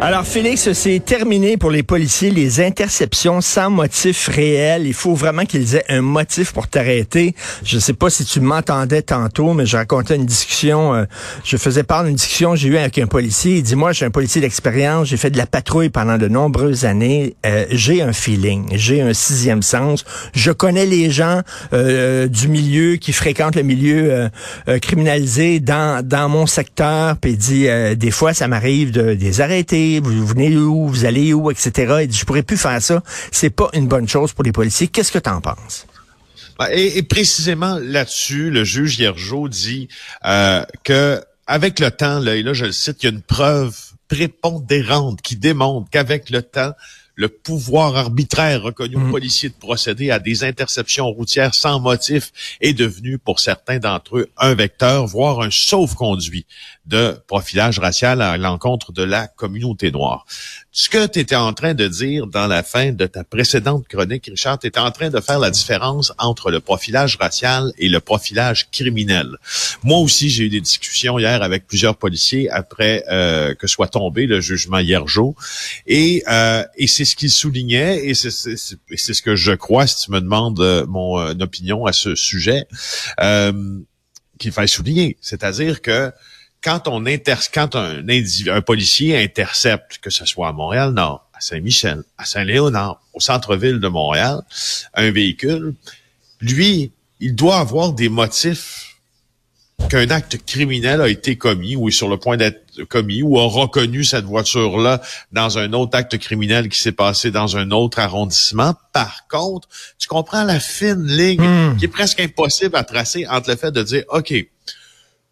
Alors, Félix, c'est terminé pour les policiers, les interceptions sans motif réel. Il faut vraiment qu'ils aient un motif pour t'arrêter. Je ne sais pas si tu m'entendais tantôt, mais je racontais une discussion, euh, je faisais part d'une discussion que j'ai eue avec un policier. Il dit, moi, j'ai un policier d'expérience, j'ai fait de la patrouille pendant de nombreuses années. Euh, j'ai un feeling, j'ai un sixième sens. Je connais les gens euh, du milieu qui fréquentent le milieu criminalisé dans, dans mon secteur. Puis il dit, des fois, ça m'arrive de, de les vous venez où, vous allez où, etc. Il dit, je pourrais plus faire ça. C'est pas une bonne chose pour les policiers. Qu'est-ce que tu en penses? Ben, et, précisément là-dessus, le juge Hiergeau dit euh, que avec le temps, et là je le cite, il y a une preuve prépondérante qui démontre qu'avec le temps, le pouvoir arbitraire reconnu aux mm. policiers de procéder à des interceptions routières sans motif est devenu pour certains d'entre eux un vecteur, voire un sauf-conduit de profilage racial à l'encontre de la communauté noire. Ce que tu étais en train de dire dans la fin de ta précédente chronique, Richard, tu étais en train de faire la différence entre le profilage racial et le profilage criminel. Moi aussi, j'ai eu des discussions hier avec plusieurs policiers après euh, que soit tombé le jugement Hiergeau. Et, euh, et c'est ce qu'il soulignait, et c'est ce que je crois, si tu me demandes euh, mon opinion à ce sujet, qu'il fallait souligner. C'est-à-dire que quand on inter quand un, un policier intercepte, que ce soit à Montréal-Nord, à Saint-Michel, à Saint-Léonard, au centre-ville de Montréal, un véhicule, lui, il doit avoir des motifs qu'un acte criminel a été commis ou est sur le point d'être commis ou a reconnu cette voiture-là dans un autre acte criminel qui s'est passé dans un autre arrondissement. Par contre, tu comprends la fine ligne hmm. qui est presque impossible à tracer entre le fait de dire, OK,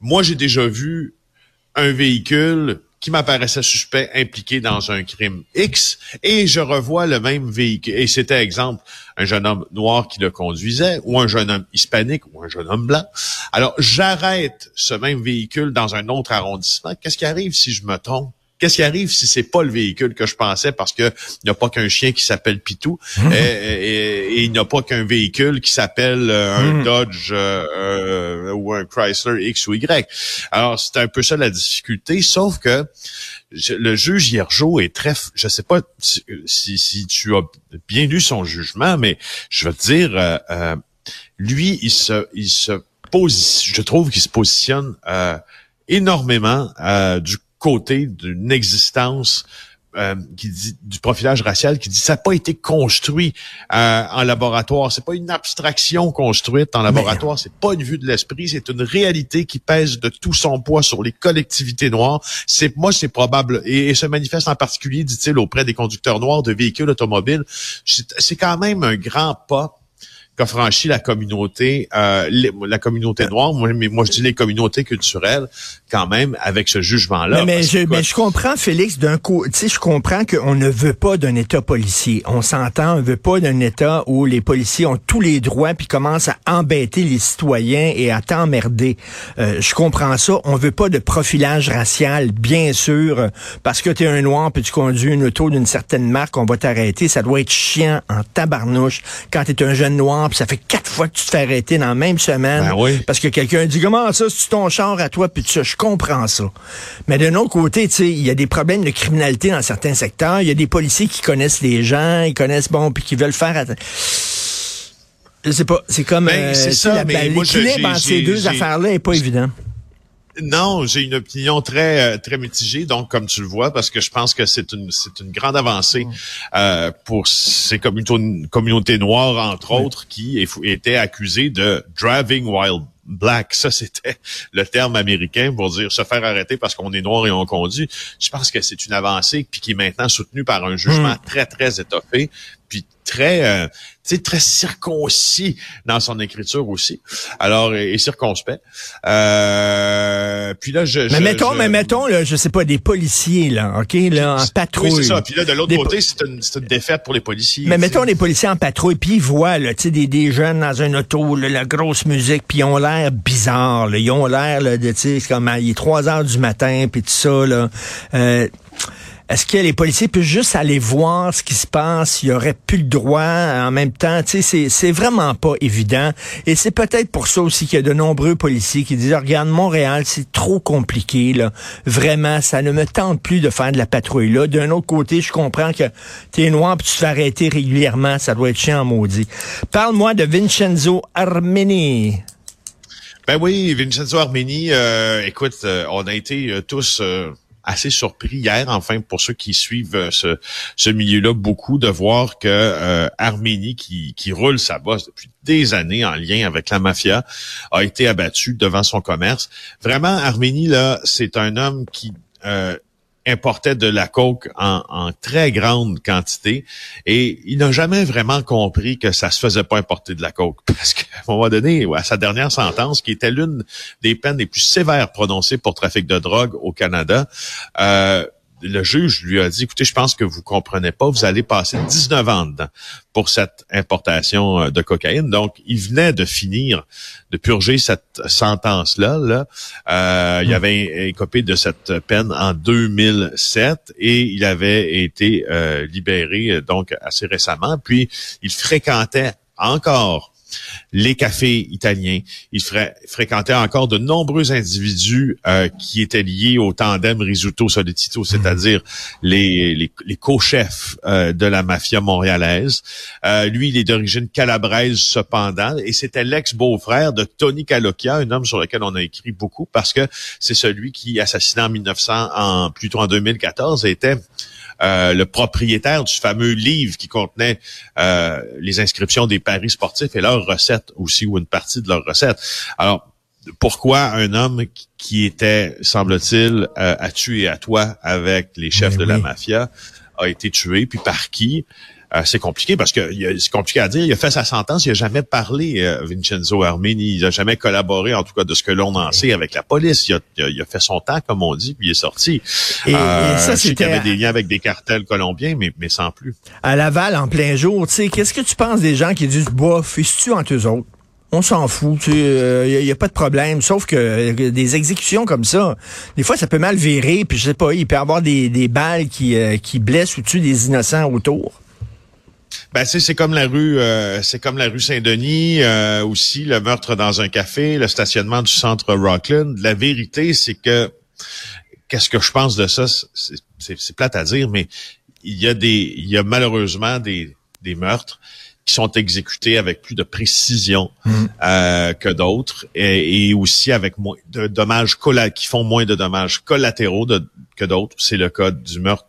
moi j'ai déjà vu un véhicule qui m'apparaissait suspect impliqué dans un crime X et je revois le même véhicule. Et c'était exemple un jeune homme noir qui le conduisait ou un jeune homme hispanique ou un jeune homme blanc. Alors j'arrête ce même véhicule dans un autre arrondissement. Qu'est-ce qui arrive si je me trompe? Qu'est-ce qui arrive si c'est pas le véhicule que je pensais parce que n'y a pas qu'un chien qui s'appelle Pitou? Mmh. et, il n'y a pas qu'un véhicule qui s'appelle euh, un mmh. Dodge euh, euh, ou un Chrysler X ou Y. Alors c'est un peu ça la difficulté, sauf que le juge Hiergeau est très, je sais pas si, si, tu as bien lu son jugement, mais je veux te dire, lui il se, il se pose, je trouve qu'il se positionne énormément du côté d'une existence euh, qui dit du profilage racial qui dit ça n'a pas été construit euh, en laboratoire, c'est pas une abstraction construite en laboratoire, c'est pas une vue de l'esprit, c'est une réalité qui pèse de tout son poids sur les collectivités noires. C'est moi c'est probable et, et, se manifeste en particulier dit-il auprès des conducteurs noirs de véhicules automobiles. C'est quand même un grand pas qu'a franchi la communauté, euh, la communauté noire, moi, mais moi je dis les communautés culturelles, quand même, avec ce jugement-là. Mais, je, mais je comprends, Félix, d'un coup, tu sais, je comprends qu'on ne veut pas d'un État policier. On s'entend, on veut pas d'un État où les policiers ont tous les droits puis commencent à embêter les citoyens et à t'emmerder. Euh, je comprends ça. On veut pas de profilage racial, bien sûr, parce que tu es un noir puis tu conduis une auto d'une certaine marque, on va t'arrêter. Ça doit être chiant en tabarnouche quand tu es un jeune noir puis ça fait quatre fois que tu te fais arrêter dans la même semaine. Ben parce que quelqu'un dit comment ça, c'est ton char à toi, puis ça, je comprends ça. Mais d'un autre côté, tu sais, il y a des problèmes de criminalité dans certains secteurs. Il y a des policiers qui connaissent les gens, ils connaissent bon, puis qui veulent faire. Je sais pas, c'est comme ben, euh, c'est ça, mais l'équilibre entre ces deux affaires-là est pas évident. Non, j'ai une opinion très euh, très mitigée, donc comme tu le vois, parce que je pense que c'est une c'est une grande avancée euh, pour ces communautés, communautés noires entre autres qui étaient accusées de driving while black. Ça, c'était le terme américain pour dire se faire arrêter parce qu'on est noir et on conduit. Je pense que c'est une avancée puis qui est maintenant soutenue par un jugement hmm. très, très étoffé puis très, euh, très circoncis dans son écriture aussi. Alors, et, circonspect. Euh, puis là, je... Mais mettons, mais mettons, là, je sais pas, des policiers, là, OK, là, en patrouille. Oui, c'est ça. Puis là, de l'autre côté, c'est une, une, défaite pour les policiers. Mais mettons les policiers en patrouille, puis ils voient, là, tu sais, des, des jeunes dans un auto, la grosse musique, puis ils ont l'air bizarres, là. Ils ont l'air, de, tu sais, comme, il est 3 heures du matin, puis tout ça. Euh, est-ce que les policiers peuvent juste aller voir ce qui se passe? Il y aurait plus le droit en même temps. Tu sais, c'est vraiment pas évident. Et c'est peut-être pour ça aussi qu'il y a de nombreux policiers qui disent, regarde, Montréal, c'est trop compliqué. Vraiment, ça ne me tente plus de faire de la patrouille là. D'un autre côté, je comprends que t'es noir puis tu te fais arrêter régulièrement. Ça doit être chiant maudit. Parle-moi de Vincenzo Armeni. Ben oui, Vincenzo Armeni, euh, écoute, euh, on a été euh, tous assez surpris hier, enfin, pour ceux qui suivent ce, ce milieu-là, beaucoup de voir que Arménie, qui, qui roule sa bosse depuis des années en lien avec la mafia, a été abattu devant son commerce. Vraiment, Arménie, là, c'est un homme qui importait de la coke en, très grande quantité. Et il n'a jamais vraiment compris que ça se faisait pas importer de la coke. Parce qu'à un moment donné, à sa dernière sentence, qui était l'une des peines les plus sévères prononcées pour trafic de drogue au Canada, euh, le juge lui a dit, écoutez, je pense que vous comprenez pas, vous allez passer 19 ans dedans pour cette importation euh, de cocaïne. Donc, il venait de finir de purger cette sentence-là. Là. Euh, Il hmm. avait écopé de cette peine en 2007 et il avait été euh, libéré donc assez récemment. Puis, il fréquentait encore les cafés italiens. Il fréquentait encore de nombreux individus euh, qui étaient liés au tandem Risuto Solitito, c'est-à-dire les, les, les co-chefs euh, de la mafia montréalaise. Euh, lui, il est d'origine calabraise cependant, et c'était l'ex-beau-frère de Tony Calocchia, un homme sur lequel on a écrit beaucoup parce que c'est celui qui, assassiné en 1900, en plutôt en 2014, était euh, le propriétaire du fameux livre qui contenait euh, les inscriptions des paris sportifs et leurs recettes aussi, ou une partie de leurs recettes. Alors, pourquoi un homme qui était, semble-t-il, euh, à tuer à toi avec les chefs de la mafia a été tué, puis par qui? Euh, c'est compliqué parce que c'est compliqué à dire. Il a fait sa sentence, il a jamais parlé, euh, Vincenzo Armeni. Il a jamais collaboré, en tout cas de ce que l'on en sait, avec la police. Il a, il a, fait son temps, comme on dit, puis il est sorti. Et, euh, ça, c'était... Il y avait des liens avec des cartels colombiens, mais, mais sans plus. À Laval, en plein jour, tu sais, qu'est-ce que tu penses des gens qui disent, bof, ils se tuent entre eux autres? on s'en fout, il n'y euh, a, pas de problème. Sauf que des exécutions comme ça, des fois, ça peut mal virer, puis je sais pas, il peut y avoir des, des balles qui, qui blessent ou tuent des innocents autour. Ben c'est comme la rue euh, c'est comme la rue Saint-Denis euh, aussi le meurtre dans un café, le stationnement du centre Rockland. La vérité c'est que qu'est-ce que je pense de ça? C'est plate à dire mais il y a des il y a malheureusement des des meurtres qui sont exécutés avec plus de précision mmh. euh, que d'autres et, aussi avec moins de dommages qui font moins de dommages collatéraux que d'autres. C'est le cas du meurtre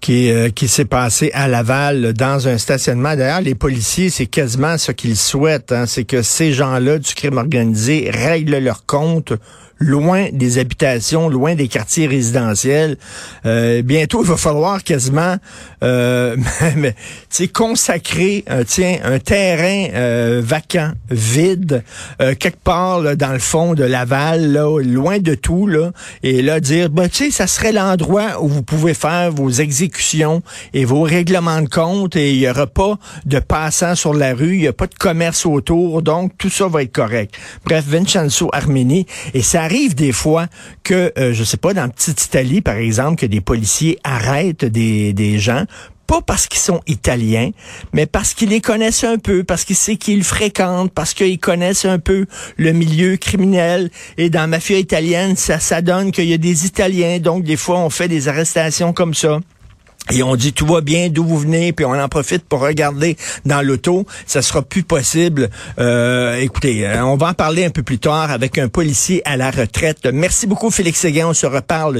qui, euh, qui s'est passé à Laval dans un stationnement. D'ailleurs, les policiers, c'est quasiment ce qu'ils souhaitent, hein, c'est que ces gens-là du crime organisé règlent leur compte loin des habitations, loin des quartiers résidentiels. Euh, bientôt, il va falloir quasiment euh, consacrer euh, tiens, un terrain euh, vacant, vide, euh, quelque part là, dans le fond de Laval, là, loin de tout, là, et là dire, ben, tu ça serait l'endroit où vous pouvez faire vos exécutions et vos règlements de compte et il n'y aura pas de passants sur la rue, il n'y a pas de commerce autour, donc tout ça va être correct. Bref, Vincenzo Armini, et ça arrive des fois que, euh, je sais pas, dans Petite Italie, par exemple, que des policiers arrêtent des, des gens pas parce qu'ils sont italiens, mais parce qu'ils les connaissent un peu, parce qu'ils savent qu'ils fréquentent, parce qu'ils connaissent un peu le milieu criminel. Et dans la mafia italienne, ça, ça donne qu'il y a des Italiens, donc des fois on fait des arrestations comme ça. Et on dit tout va bien, d'où vous venez, puis on en profite pour regarder dans l'auto. Ça sera plus possible. Euh, écoutez, euh, on va en parler un peu plus tard avec un policier à la retraite. Merci beaucoup, Félix Séguin. On se reparle.